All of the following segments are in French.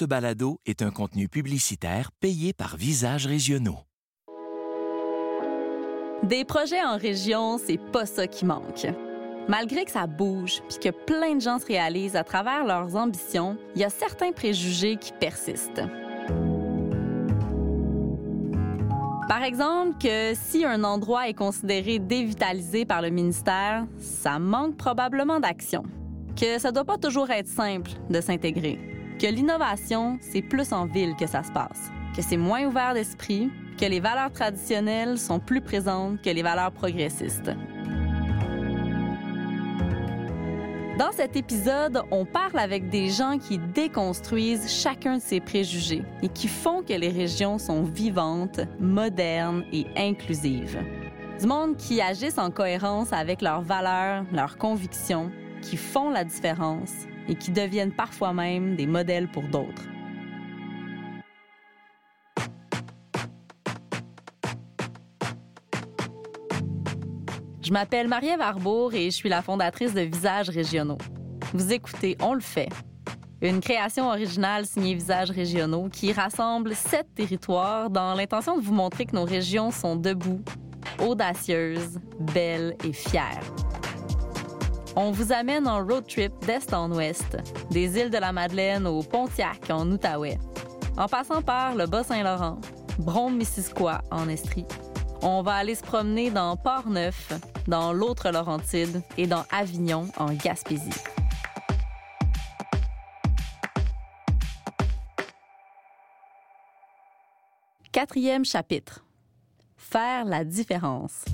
Ce balado est un contenu publicitaire payé par Visages Régionaux. Des projets en région, c'est pas ça qui manque. Malgré que ça bouge puis que plein de gens se réalisent à travers leurs ambitions, il y a certains préjugés qui persistent. Par exemple, que si un endroit est considéré dévitalisé par le ministère, ça manque probablement d'action. Que ça doit pas toujours être simple de s'intégrer. Que l'innovation, c'est plus en ville que ça se passe. Que c'est moins ouvert d'esprit, que les valeurs traditionnelles sont plus présentes que les valeurs progressistes. Dans cet épisode, on parle avec des gens qui déconstruisent chacun de ces préjugés et qui font que les régions sont vivantes, modernes et inclusives. Du monde qui agissent en cohérence avec leurs valeurs, leurs convictions, qui font la différence et qui deviennent parfois même des modèles pour d'autres. Je m'appelle Marie-Ève Arbour et je suis la fondatrice de Visages régionaux. Vous écoutez On le fait, une création originale signée Visages régionaux qui rassemble sept territoires dans l'intention de vous montrer que nos régions sont debout, audacieuses, belles et fières. On vous amène en road trip d'est en ouest, des îles de la Madeleine au Pontiac en Outaouais, en passant par le Bas-Saint-Laurent, Brome-Missisquoi en Estrie. On va aller se promener dans Port-Neuf, dans l'autre Laurentide et dans Avignon en Gaspésie. Quatrième chapitre. Faire la différence.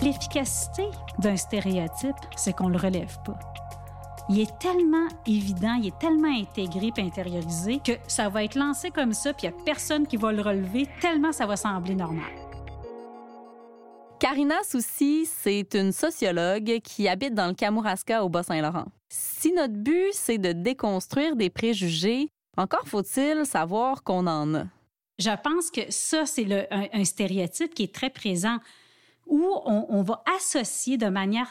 L'efficacité d'un stéréotype, c'est qu'on le relève pas. Il est tellement évident, il est tellement intégré et intériorisé que ça va être lancé comme ça, puis il n'y a personne qui va le relever tellement ça va sembler normal. Karina Soucy, c'est une sociologue qui habite dans le Kamouraska au Bas-Saint-Laurent. Si notre but, c'est de déconstruire des préjugés, encore faut-il savoir qu'on en a. Je pense que ça, c'est un, un, stéréotype qui est très présent où on, va associer de manière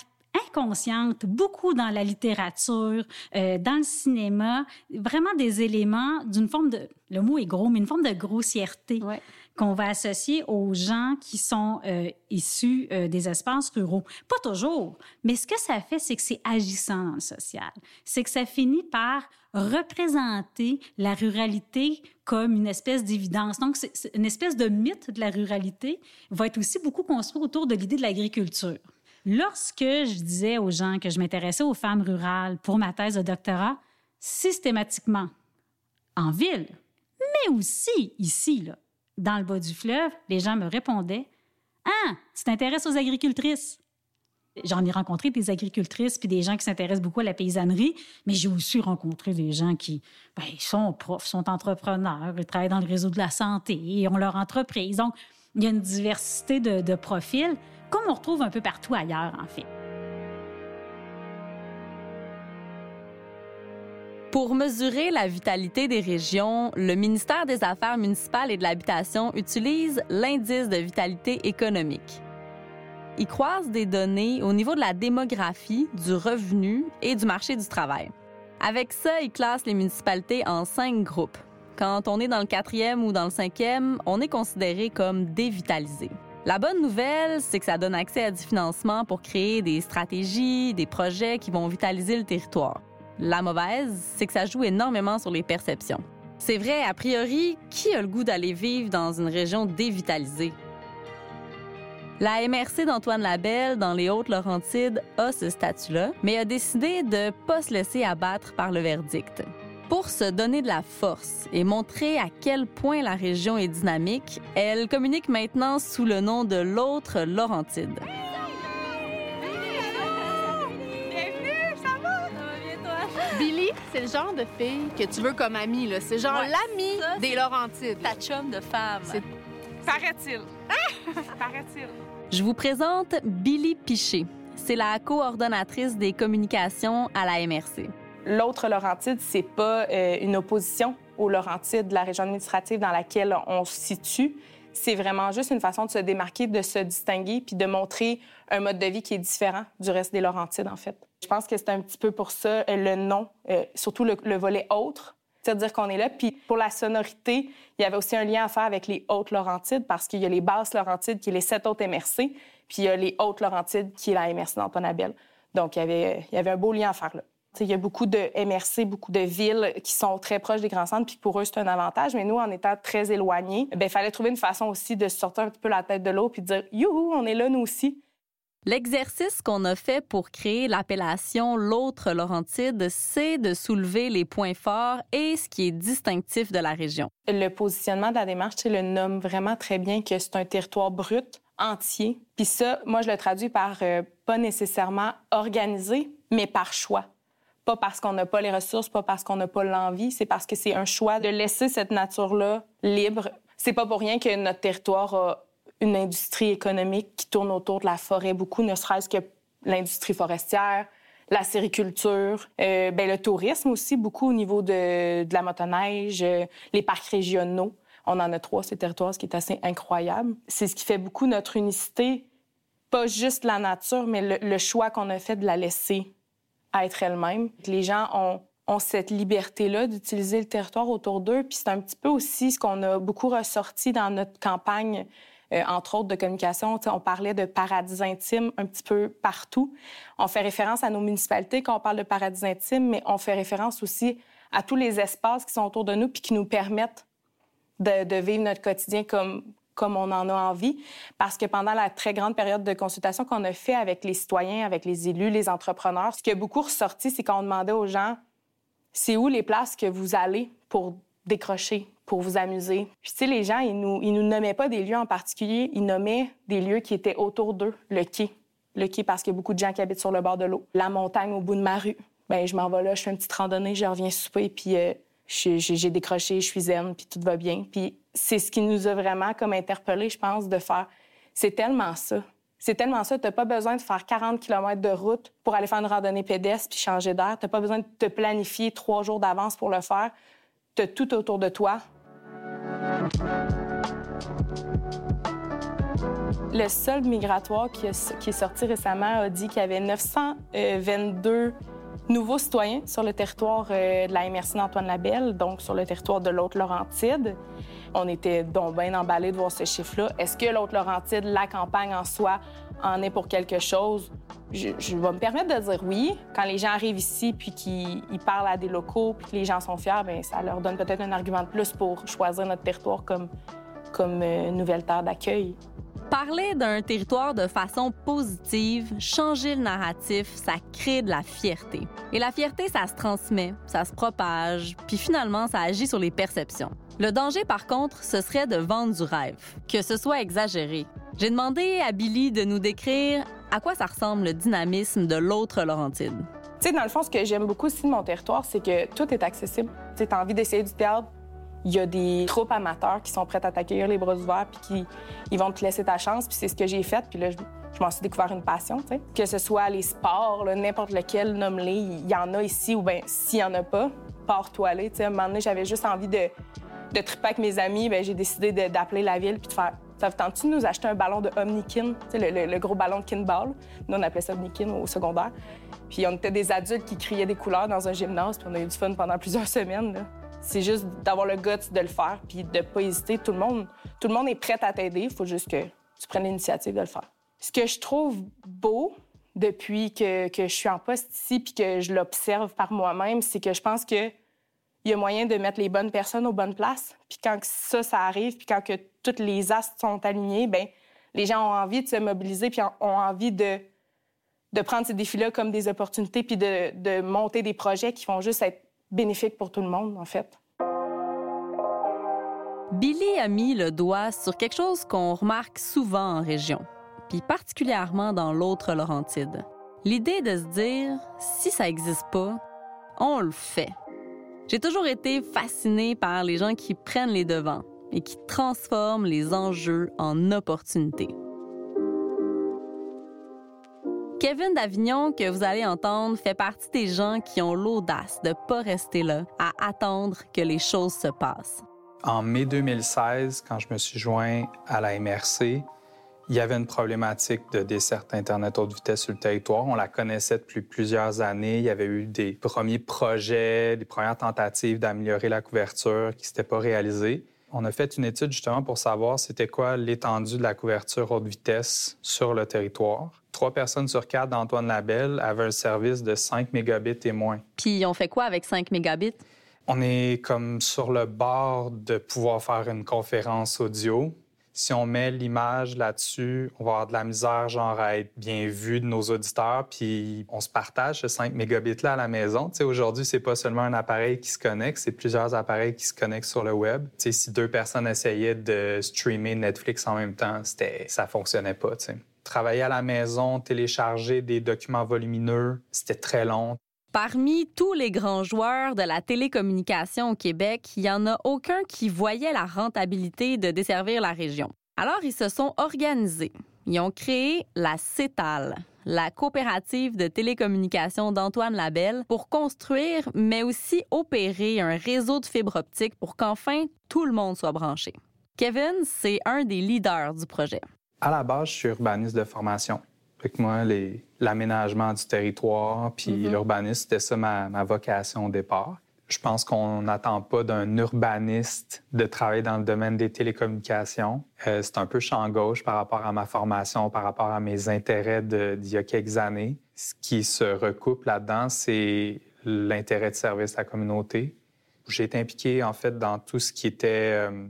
inconsciente, beaucoup dans la littérature, euh, dans le cinéma, vraiment des éléments d'une forme de, le mot est gros, mais une forme de grossièreté. Qu'on va associer aux gens qui sont euh, issus euh, des espaces ruraux. Pas toujours, mais ce que ça fait, c'est que c'est agissant dans le social. C'est que ça finit par représenter la ruralité comme une espèce d'évidence. Donc, c'est une espèce de mythe de la ruralité va être aussi beaucoup construit autour de l'idée de l'agriculture. Lorsque je disais aux gens que je m'intéressais aux femmes rurales pour ma thèse de doctorat, systématiquement, en ville, mais aussi ici, là, dans le bas du fleuve, les gens me répondaient Ah, tu t'intéresses aux agricultrices. J'en ai rencontré des agricultrices puis des gens qui s'intéressent beaucoup à la paysannerie, mais j'ai aussi rencontré des gens qui ben, sont profs, sont entrepreneurs, ils travaillent dans le réseau de la santé, ils ont leur entreprise. Donc, il y a une diversité de, de profils, comme on retrouve un peu partout ailleurs, en fait. Pour mesurer la vitalité des régions, le ministère des Affaires municipales et de l'Habitation utilise l'indice de vitalité économique. Il croise des données au niveau de la démographie, du revenu et du marché du travail. Avec ça, il classe les municipalités en cinq groupes. Quand on est dans le quatrième ou dans le cinquième, on est considéré comme dévitalisé. La bonne nouvelle, c'est que ça donne accès à du financement pour créer des stratégies, des projets qui vont vitaliser le territoire. La mauvaise, c'est que ça joue énormément sur les perceptions. C'est vrai, a priori, qui a le goût d'aller vivre dans une région dévitalisée? La MRC d'Antoine Labelle, dans les Hautes-Laurentides, a ce statut-là, mais a décidé de pas se laisser abattre par le verdict. Pour se donner de la force et montrer à quel point la région est dynamique, elle communique maintenant sous le nom de l'autre Laurentide. C'est le genre de fille que tu veux comme amie. là. C'est genre Ouais, l'amie des Laurentides. Ta chum de femme. C'est- Paraît-il. Paraît-il. Je vous présente Billy Piché. C'est la coordonnatrice des communications à la MRC. L'autre Laurentide, c'est pas euh, une opposition aux Laurentides de la région administrative dans laquelle on se situe. c'est vraiment juste une façon de se démarquer, de se distinguer, puis de montrer un mode de vie qui est différent du reste des Laurentides, en fait. Je pense que c'est un petit peu pour ça euh, le nom, euh, surtout le, volet autre, c'est-à-dire qu'on est là. Puis pour la sonorité, il y avait aussi un lien à faire avec les hautes Laurentides parce qu'il y a les basses Laurentides qui est les sept autres MRC, puis il y a les hautes Laurentides qui est la MRC d'Antoine Abel. Donc il y, avait, un beau lien à faire là. Il y a beaucoup de MRC, beaucoup de villes qui sont très proches des grands centres, puis pour eux, c'est un avantage. Mais nous, en étant très éloignés, il fallait trouver une façon aussi de sortir un petit peu la tête de l'eau puis de dire Youhou, on est là, nous aussi. L'exercice qu'on a fait pour créer l'appellation L'autre Laurentide, c'est de soulever les points forts et ce qui est distinctif de la région. Le positionnement de la démarche, c'est le nomme vraiment très bien que c'est un territoire brut, entier. Puis ça, moi, je le traduis par euh, pas nécessairement organisé, mais par choix pas parce qu'on n'a pas les ressources, pas parce qu'on n'a pas l'envie, c'est parce que c'est un choix de laisser cette nature-là libre. C'est pas pour rien que notre territoire a une industrie économique qui tourne autour de la forêt beaucoup, ne serait-ce que l'industrie forestière, la sériculture, euh, ben, le tourisme aussi, beaucoup au niveau de, de la motoneige, euh, les parcs régionaux. On en a trois, ces territoires, ce qui est assez incroyable. C'est ce qui fait beaucoup notre unicité, pas juste la nature, mais le, choix qu'on a fait de la laisser être elle-même. Les gens ont, ont cette liberté-là d'utiliser le territoire autour d'eux. Puis c'est un petit peu aussi ce qu'on a beaucoup ressorti dans notre campagne, euh, entre autres de communication. on parlait de paradis intimes un petit peu partout. On fait référence à nos municipalités quand on parle de paradis intimes, mais on fait référence aussi à tous les espaces qui sont autour de nous puis qui nous permettent de, de vivre notre quotidien comme, comme on en a envie. Parce que pendant la très grande période de consultation qu'on a fait avec les citoyens, avec les élus, les entrepreneurs, ce qui a beaucoup ressorti, c'est qu'on demandait aux gens, c'est où les places que vous allez pour décrocher, pour vous amuser. Puis, tu sais, les gens, ils nous, ils nous nommaient pas des lieux en particulier, ils nommaient des lieux qui étaient autour d'eux. Le quai. Le quai, parce qu'il y a beaucoup de gens qui habitent sur le bord de l'eau. La montagne au bout de ma rue. Bien, je m'en vais là, je fais une petite randonnée, je reviens souper, puis euh, j'ai décroché, je suis zen, puis tout va bien. Puis c'est ce qui nous a vraiment comme interpellés, je pense, de faire. C'est tellement ça. C'est tellement ça. Tu n'as pas besoin de faire 40 km de route pour aller faire une randonnée pédestre puis changer d'air. Tu n'as pas besoin de te planifier trois jours d'avance pour le faire. Tu as tout autour de toi. Le sol migratoire qui, est sorti récemment a dit qu'il y avait 922 nouveaux citoyens sur le territoire euh, de la MRC d'Antoine Labelle, donc sur le territoire de l'autre Laurentide. On était donc bien emballés de voir ce chiffre-là. Est-ce que l'autre Laurentide, la campagne en soi, en est pour quelque chose? Je, vais me permettre de dire oui. Quand les gens arrivent ici puis qu'ils parlent à des locaux puis que les gens sont fiers, bien, ça leur donne peut-être un argument de plus pour choisir notre territoire comme, comme euh, nouvelle terre d'accueil. Parler d'un territoire de façon positive, changer le narratif, ça crée de la fierté. Et la fierté, ça se transmet, ça se propage, puis finalement, ça agit sur les perceptions. Le danger, par contre, ce serait de vendre du rêve, que ce soit exagéré. J'ai demandé à Billy de nous décrire à quoi ça ressemble le dynamisme de l'autre Laurentide. Tu sais, dans le fond, ce que j'aime beaucoup aussi de mon territoire, c'est que tout est accessible. Tu as envie d'essayer du théâtre, il y a des troupes amateurs qui sont prêtes à t'accueillir les bras ouverts puis qui ils vont te laisser ta chance. Puis c'est ce que j'ai fait. Puis là, je, m'en suis découvert une passion. Que ce soit les sports, n'importe lequel, nomme-les, il y en a ici ou bien s'il y en a pas, pars-toi aller. À un moment donné, j'avais juste envie de, de triper avec mes amis. Bien, j'ai décidé d'appeler la ville puis de faire ça tente-tu nous acheter un ballon de Omnikin, le, gros ballon de Kinball? Nous, on appelait ça Omnikin au secondaire. Puis on était des adultes qui criaient des couleurs dans un gymnase, puis on a eu du fun pendant plusieurs semaines. C'est juste d'avoir le guts de le faire puis de pas hésiter. Tout le monde, tout le monde est prêt à t'aider. Il faut juste que tu prennes l'initiative de le faire. Ce que je trouve beau depuis que, que je suis en poste ici puis que je l'observe par moi-même, c'est que je pense que il y a moyen de mettre les bonnes personnes aux bonnes places. Puis quand ça, ça arrive, puis quand que toutes les astres sont alignés, ben les gens ont envie de se mobiliser puis ont envie de, de prendre ces défis-là comme des opportunités puis de, de monter des projets qui vont juste être bénéfique pour tout le monde, en fait. Billy a mis le doigt sur quelque chose qu'on remarque souvent en région, puis particulièrement dans l'autre Laurentide. L'idée de se dire, si ça n'existe pas, on le fait. J'ai toujours été fascinée par les gens qui prennent les devants et qui transforment les enjeux en opportunités. Kevin Davignon, que vous allez entendre, fait partie des gens qui ont l'audace de pas rester là, à attendre que les choses se passent. En mai 2016, quand je me suis joint à la MRC, il y avait une problématique de desserte Internet haute vitesse sur le territoire. On la connaissait depuis plusieurs années. Il y avait eu des premiers projets, des premières tentatives d'améliorer la couverture qui ne s'étaient pas réalisées. On a fait une étude justement pour savoir c'était quoi l'étendue de la couverture haute vitesse sur le territoire. Trois personnes sur quatre d'Antoine Labelle avaient un service de 5 mégabits et moins. Puis on fait quoi avec 5 mégabits? On est comme sur le bord de pouvoir faire une conférence audio si on met l'image là-dessus, on va avoir de la misère, genre, à être bien vu de nos auditeurs, puis on se partage ce 5 mégabits-là à la maison. Tu sais, aujourd'hui, c'est pas seulement un appareil qui se connecte, c'est plusieurs appareils qui se connectent sur le web. Tu sais, si deux personnes essayaient de streamer Netflix en même temps, c'était, ça fonctionnait pas. Travailler à la maison, télécharger des documents volumineux, c'était très long. Parmi tous les grands joueurs de la télécommunication au Québec, il n'y en a aucun qui voyait la rentabilité de desservir la région. Alors, ils se sont organisés. Ils ont créé la CETAL, la coopérative de télécommunication d'Antoine Labelle, pour construire, mais aussi opérer un réseau de fibres optiques pour qu'enfin tout le monde soit branché. Kevin, c'est un des leaders du projet. À la base, je suis urbaniste de formation. Moi, l'aménagement du territoire puis mm-hmm. l'urbanisme, c'était ça ma, vocation au départ. Je pense qu'on n'attend pas d'un urbaniste de travailler dans le domaine des télécommunications. Euh, c'est un peu champ gauche par rapport à ma formation, par rapport à mes intérêts d'il y a quelques années. Ce qui se recoupe là-dedans, c'est l'intérêt de service à la communauté. J'ai été impliqué, en fait, dans tout ce qui était euh,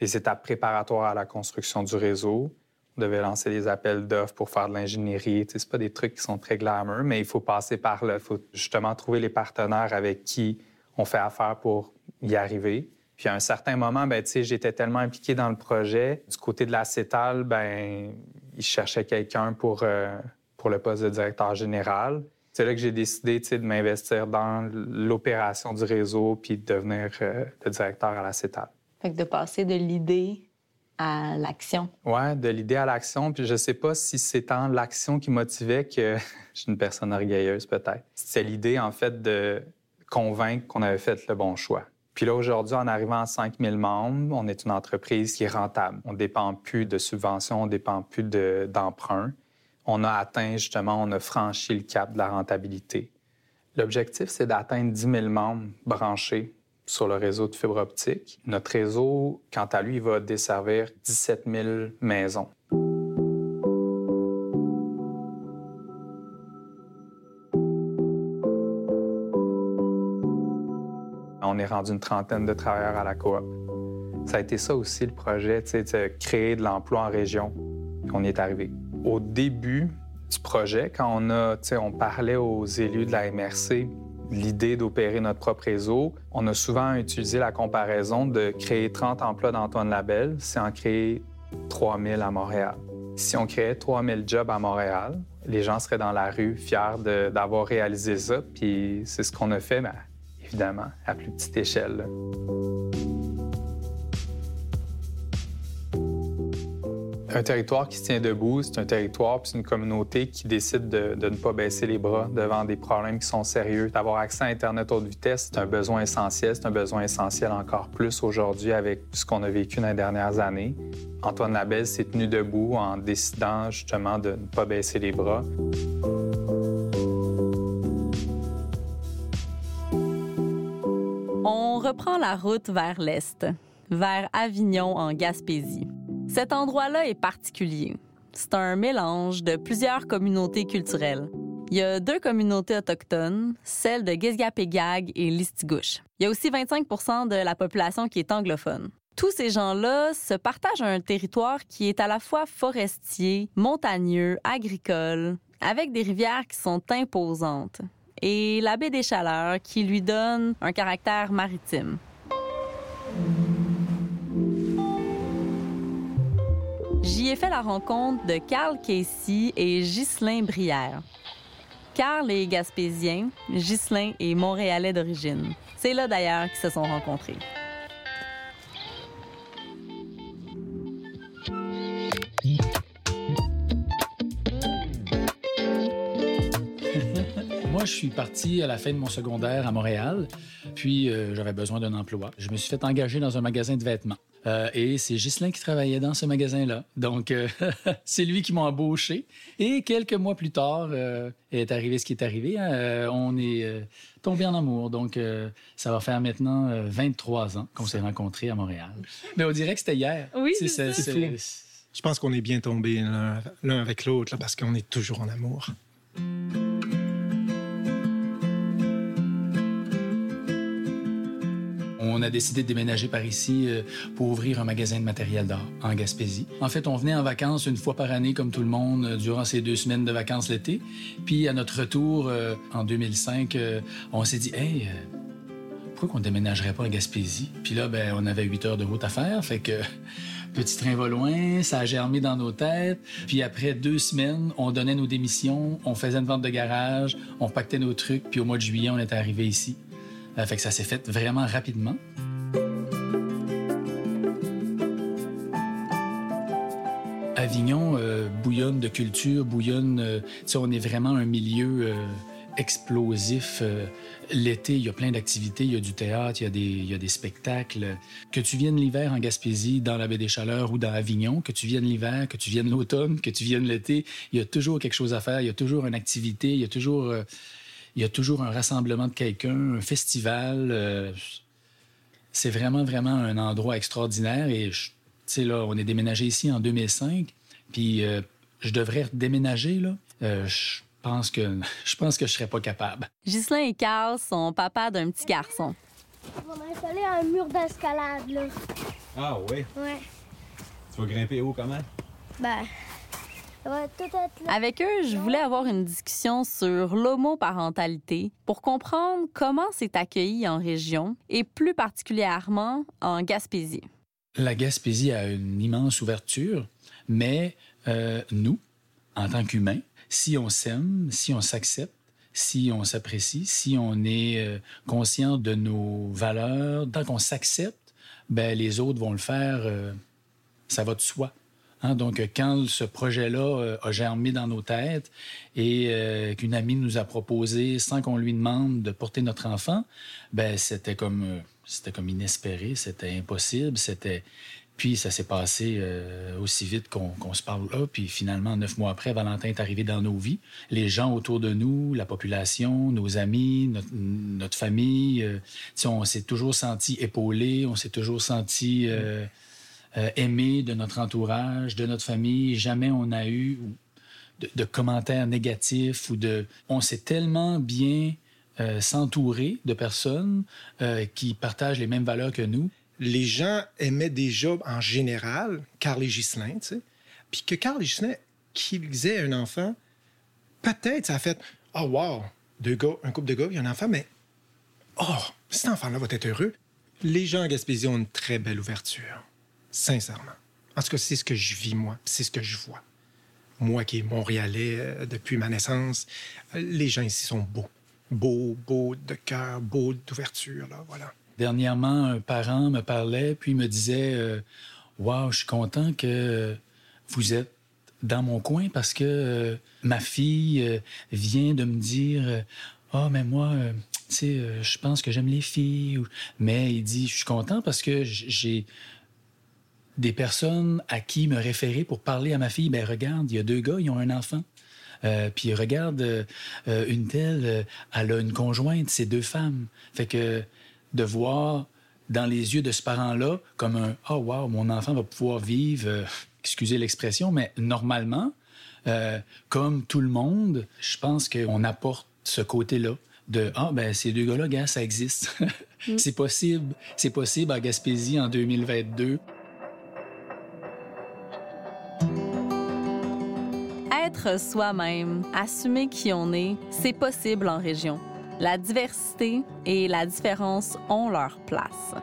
les étapes préparatoires à la construction du réseau, devait lancer des appels d'offres pour faire de l'ingénierie. Ce pas des trucs qui sont très glamour, mais il faut passer par là. Il faut justement trouver les partenaires avec qui on fait affaire pour y arriver. Puis à un certain moment, ben, j'étais tellement impliqué dans le projet. Du côté de la CETAL, ben, ils cherchaient quelqu'un pour, euh, pour le poste de directeur général. C'est là que j'ai décidé de m'investir dans l'opération du réseau puis de devenir euh, directeur à la CETAL. Fait que de passer de l'idée à l'action. Oui, de l'idée à l'action. Puis je sais pas si c'est tant l'action qui motivait que je suis une personne orgueilleuse peut-être. C'est l'idée en fait de convaincre qu'on avait fait le bon choix. Puis là, aujourd'hui, en arrivant à 5000 membres, on est une entreprise qui est rentable. On ne dépend plus de subventions, on ne dépend plus d'emprunts. on a atteint, justement, on a franchi le cap de la rentabilité. L'objectif, c'est d'atteindre 10 000 membres branchés sur le réseau de fibre optique. Notre réseau, quant à lui, va desservir 17 000 maisons. On est rendu une trentaine de travailleurs à la coop. Ça a été ça aussi le projet, de créer de l'emploi en région. On y est arrivé. Au début du projet, quand on, a, on parlait aux élus de la MRC, l'idée d'opérer notre propre réseau, on a souvent utilisé la comparaison de créer 30 emplois d'Antoine Labelle, c'est en créer 3000 à Montréal. Si on créait 3000 jobs à Montréal, les gens seraient dans la rue fiers d'avoir réalisé ça, puis c'est ce qu'on a fait, mais évidemment, à plus petite échelle. Un territoire qui se tient debout, c'est un territoire puis c'est une communauté qui décide de, ne pas baisser les bras devant des problèmes qui sont sérieux. D'avoir accès à Internet haute vitesse, c'est un besoin essentiel. C'est un besoin essentiel encore plus aujourd'hui avec ce qu'on a vécu dans les dernières années. Antoine Labelle s'est tenu debout en décidant justement de ne pas baisser les bras. On reprend la route vers l'est, vers Avignon en Gaspésie. Cet endroit-là est particulier. C'est un mélange de plusieurs communautés culturelles. Il y a deux communautés autochtones, celles de Gizgapégag et Listigouche. Il y a aussi 25% de la population qui est anglophone. Tous ces gens-là se partagent un territoire qui est à la fois forestier, montagneux, agricole, avec des rivières qui sont imposantes, et la baie des Chaleurs qui lui donne un caractère maritime. J'y ai fait la rencontre de Carl Casey et Ghislain Brière. Carl est gaspésien, Ghislain est montréalais d'origine. C'est là d'ailleurs qu'ils se sont rencontrés. Moi, je suis parti à la fin de mon secondaire à Montréal, puis euh, j'avais besoin d'un emploi. Je me suis fait engager dans un magasin de vêtements. Euh, et c'est Ghislain qui travaillait dans ce magasin-là. Donc, euh, c'est lui qui m'a embauché. Et quelques mois plus tard, euh, est arrivé ce qui est arrivé. hein. on est tombé en amour. Donc, ça va faire maintenant 23 ans qu'on s'est rencontrés à Montréal. Mais on dirait que c'était hier. Oui, c'est ça. c'est- Je pense qu'on est bien tombés l'un l'un avec l'autre là, parce qu'on est toujours en amour. On a décidé de déménager par ici euh, pour ouvrir un magasin de matériel d'art en Gaspésie. En fait, on venait en vacances une fois par année, comme tout le monde, euh, durant ces deux semaines de vacances l'été. Puis, à notre retour, euh, en 2005, euh, on s'est dit, hey, pourquoi qu'on déménagerait pas à Gaspésie? Puis là, ben, on avait huit heures de route à faire, fait que petit train va loin, ça a germé dans nos têtes. Puis après deux semaines, on donnait nos démissions, on faisait une vente de garage, on pactait nos trucs, puis au mois de juillet, on était arrivé ici. Euh, ça s'est fait vraiment rapidement. Avignon euh, bouillonne de culture, bouillonne. euh, on est vraiment un milieu explosif. L'été, il y a plein d'activités, il y a du théâtre, il y a des, il y a des spectacles. Que tu viennes l'hiver en Gaspésie, dans la baie des Chaleurs ou dans Avignon, que tu viennes l'hiver, que tu viennes l'automne, que tu viennes l'été, il y a toujours quelque chose à faire, il y a toujours une activité, il y a toujours, il y a toujours un rassemblement de quelqu'un, un festival. euh, c'est vraiment, vraiment un endroit extraordinaire. Et, tu sais, là, on est déménagé ici en 2005. Puis, euh, je devrais déménager, là. Euh, je pense que je pense que je serais pas capable. Ghislain et Carl sont papa d'un petit garçon. On a installé un mur d'escalade, là. Ah oui? Ouais. Tu vas grimper haut comment? Ben, Avec eux, je voulais avoir une discussion sur l'homoparentalité pour comprendre comment c'est accueilli en région et plus particulièrement en Gaspésie. La Gaspésie a une immense ouverture, mais euh, nous, en tant qu'humains, si on s'aime, si on s'accepte, si on s'apprécie, si on est euh, conscient de nos valeurs, tant qu'on s'accepte, ben les autres vont le faire, euh, ça va de soi. Hein, donc, quand ce projet-là euh, a germé dans nos têtes et euh, qu'une amie nous a proposé, sans qu'on lui demande, de porter notre enfant, ben c'était comme, euh, c'était comme inespéré, c'était impossible, c'était... Puis ça s'est passé aussi vite qu'on se parle là. Puis finalement, neuf mois après, Valentin est arrivé dans nos vies. Les gens autour de nous, la population, nos amis, notre, famille, on s'est toujours senti épaulé, on s'est toujours senti euh, aimé de notre entourage, de notre famille. Jamais on a eu de, commentaires négatifs ou de... On s'est tellement bien euh, s'entourer de personnes euh, qui partagent les mêmes valeurs que nous. Les gens aimaient déjà en général Carl et Ghislain, tu sais. Puis que Carl et Ghislain, qu'ils aient un enfant, peut-être ça a fait Oh, wow, deux un couple de gars, il y a un enfant, mais oh, cet enfant-là va être heureux. Les gens en Gaspésie ont une très belle ouverture, sincèrement. En tout cas, c'est ce que je vis, moi, c'est ce que je vois. Moi qui est montréalais euh, depuis ma naissance, euh, les gens ici sont beaux. Beaux, beaux de cœur, beaux d'ouverture, là, voilà. Dernièrement, un parent me parlait, puis me disait Waouh, je suis content que vous êtes dans mon coin parce que euh, ma fille vient de me dire Ah, mais moi, tu sais, je pense que j'aime les filles. Mais il dit Je suis content parce que j'ai des personnes à qui me référer pour parler à ma fille. Ben regarde, il y a deux gars, ils ont un enfant. Euh, puis regarde, euh, euh, une telle, euh, elle a une conjointe, c'est deux femmes. Fait que de voir dans les yeux de ce parent-là comme un « Oh, wow, mon enfant va pouvoir vivre, excusez l'expression, mais normalement, comme tout le monde, je pense qu'on apporte ce côté-là de Ah, ben ces deux gars-là, gars, ça existe. c'est possible. C'est possible à Gaspésie en 2022. Être soi-même, assumer qui on est, c'est possible en région. La diversité et la différence ont leur place.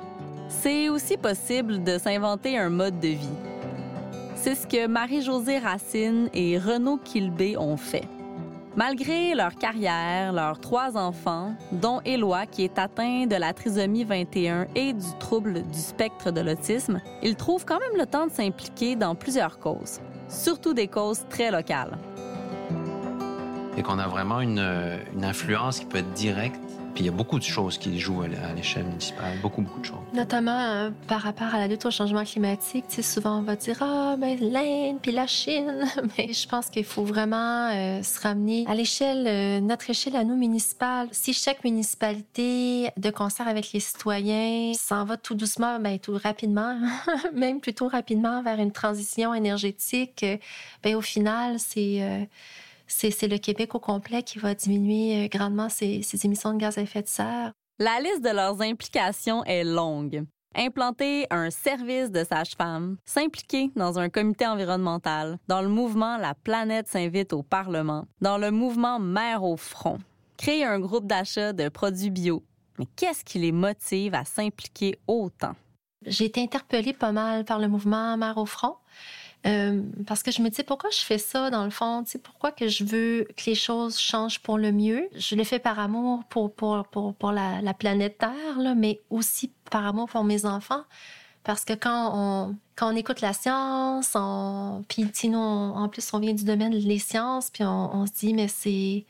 C'est aussi possible de s'inventer un mode de vie. C'est ce que Marie-Josée Racine et Renaud Kilbé ont fait. Malgré leur carrière, leurs trois enfants, dont Éloi qui est atteint de la trisomie 21 et du trouble du spectre de l'autisme, ils trouvent quand même le temps de s'impliquer dans plusieurs causes, surtout des causes très locales. et qu'on a vraiment une, une influence qui peut être directe puis il y a beaucoup de choses qui jouent à l'échelle municipale, beaucoup, beaucoup de choses. Notamment euh, par rapport à la lutte au changement climatique, souvent on va dire ah mais l'Inde puis la Chine, mais je pense qu'il faut vraiment euh, se ramener à l'échelle, euh, notre échelle à nous municipale. Si chaque municipalité, de concert avec les citoyens, s'en va tout doucement, ben tout rapidement, même plutôt rapidement vers une transition énergétique, ben au final c'est c'est le Québec au complet qui va diminuer euh, grandement ses, émissions de gaz à effet de serre. La liste de leurs implications est longue. Implanter un service de sage-femme, s'impliquer dans un comité environnemental, dans le mouvement La planète s'invite au Parlement, dans le mouvement Mère au front, créer un groupe d'achat de produits bio. Mais qu'est-ce qui les motive à s'impliquer autant? J'ai été interpellée pas mal par le mouvement Mère au front. Euh, parce que je me dis pourquoi je fais ça dans le fond, tu sais, pourquoi que je veux que les choses changent pour le mieux? Je le fais par amour pour, pour, pour, pour la, la, planète Terre, là, mais aussi par amour pour mes enfants. Parce que quand on, quand on écoute la science, on, puis sinon, en plus, on vient du domaine des sciences, puis on se dit, mais c'est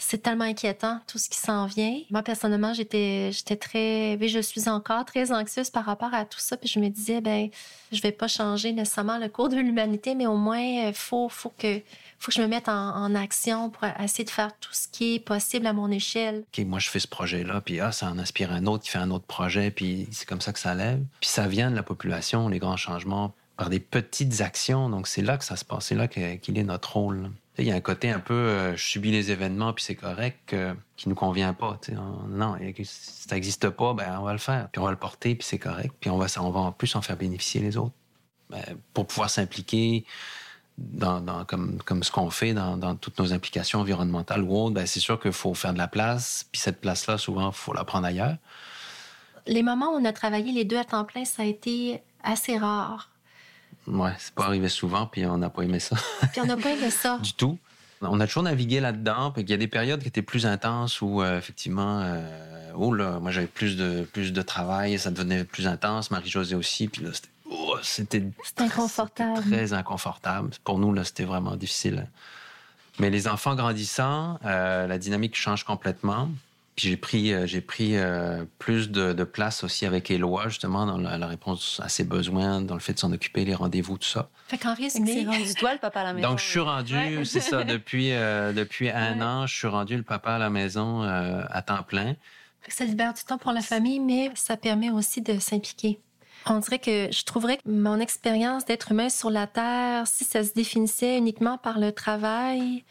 c'est tellement inquiétant tout ce qui s'en vient. Moi personnellement, j'étais j'étais très oui, je suis encore très anxieuse par rapport à tout ça puis je me disais ben je vais pas changer nécessairement le cours de l'humanité mais au moins il faut faut que faut que je me mette en, action pour essayer de faire tout ce qui est possible à mon échelle. OK, moi je fais ce projet là puis ah ça en inspire un autre qui fait un autre projet puis c'est comme ça que ça lève. Puis ça vient de la population les grands changements par des petites actions donc c'est là que ça se passe, c'est là qu'il est notre rôle. Il y a un côté un peu, euh, je subis les événements, puis c'est correct, euh, qui nous convient pas. non, si ça n'existe pas, ben on va le faire, puis on va le porter, puis c'est correct, puis on va, en plus en faire bénéficier les autres. Ben, pour pouvoir s'impliquer dans, comme, ce qu'on fait dans, dans, toutes nos implications environnementales ou autres, ben, c'est sûr qu'il faut faire de la place, puis cette place-là, souvent, il faut la prendre ailleurs. Les moments où on a travaillé les deux à temps plein, ça a été assez rare. Ouais, c'est pas arrivé souvent, puis on n'a pas aimé ça. Puis on n'a pas aimé ça. du tout. On a toujours navigué là-dedans, puis il y a des périodes qui étaient plus intenses où, euh, effectivement, euh, oh là, moi j'avais plus de, plus de travail, ça devenait plus intense, Marie-Josée aussi, puis là, c'était. Oh, c'était inconfortable. Très inconfortable. Pour nous, là, c'était vraiment difficile. Mais les enfants grandissant, euh, la dynamique change complètement. Puis j'ai pris, euh, j'ai pris euh, plus de, place aussi avec Éloi, justement, dans la, réponse à ses besoins, dans le fait de s'en occuper, les rendez-vous, tout ça. Fait qu'en résumé... rendu toi le papa à la maison. Donc, je suis rendu, c'est ça, depuis, euh, depuis un an, je suis rendu le papa à la maison à temps plein. Fait que ça libère du temps pour la famille, mais ça permet aussi de s'impliquer. On dirait que je trouverais que mon expérience d'être humain sur la Terre, si ça se définissait uniquement par le travail,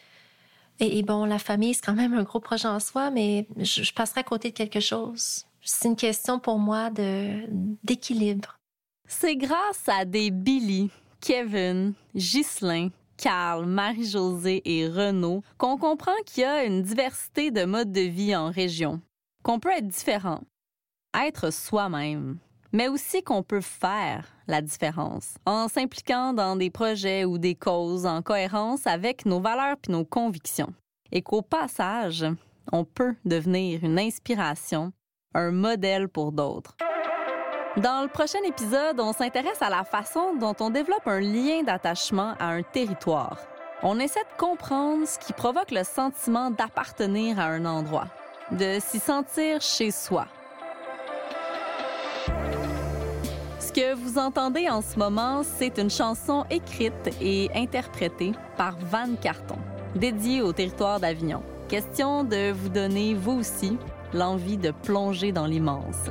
et, bon, la famille, c'est quand même un gros projet en soi, mais je, passerai à côté de quelque chose. C'est une question pour moi d'équilibre. C'est grâce à des Billy, Kevin, Ghislain, Carl, Marie-Josée et Renaud qu'on comprend qu'il y a une diversité de modes de vie en région, qu'on peut être différent, être soi-même, mais aussi qu'on peut faire la différence en s'impliquant dans des projets ou des causes en cohérence avec nos valeurs et nos convictions. Et qu'au passage, on peut devenir une inspiration, un modèle pour d'autres. Dans le prochain épisode, on s'intéresse à la façon dont on développe un lien d'attachement à un territoire. On essaie de comprendre ce qui provoque le sentiment d'appartenir à un endroit, de s'y sentir chez soi que vous entendez en ce moment, c'est une chanson écrite et interprétée par Van Carton, dédiée au territoire d'Avignon. Question de vous donner, vous aussi, l'envie de plonger dans l'immense.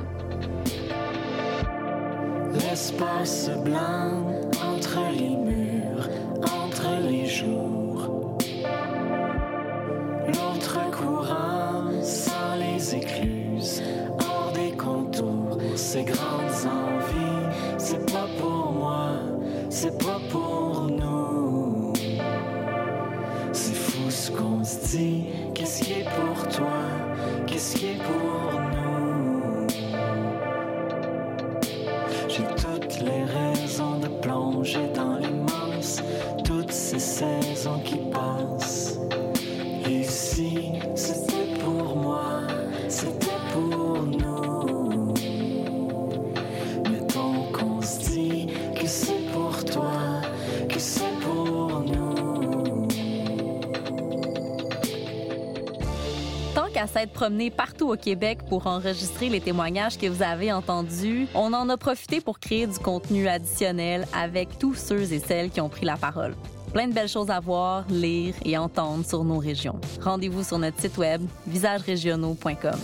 L'espace blanc entre les murs, entre les jours. L'autre courant sans les écluses, hors des contours, ces grandes qu'est-ce qui est pour toi, qu'est-ce qui est pour nous? J'ai toutes les raisons de plonger dans l'immense, toutes ces saisons qui passent. S'être promené partout au Québec pour enregistrer les témoignages que vous avez entendus, on en a profité pour créer du contenu additionnel avec tous ceux et celles qui ont pris la parole. Plein de belles choses à voir, lire et entendre sur nos régions. Rendez-vous sur notre site web visagerégionaux.com.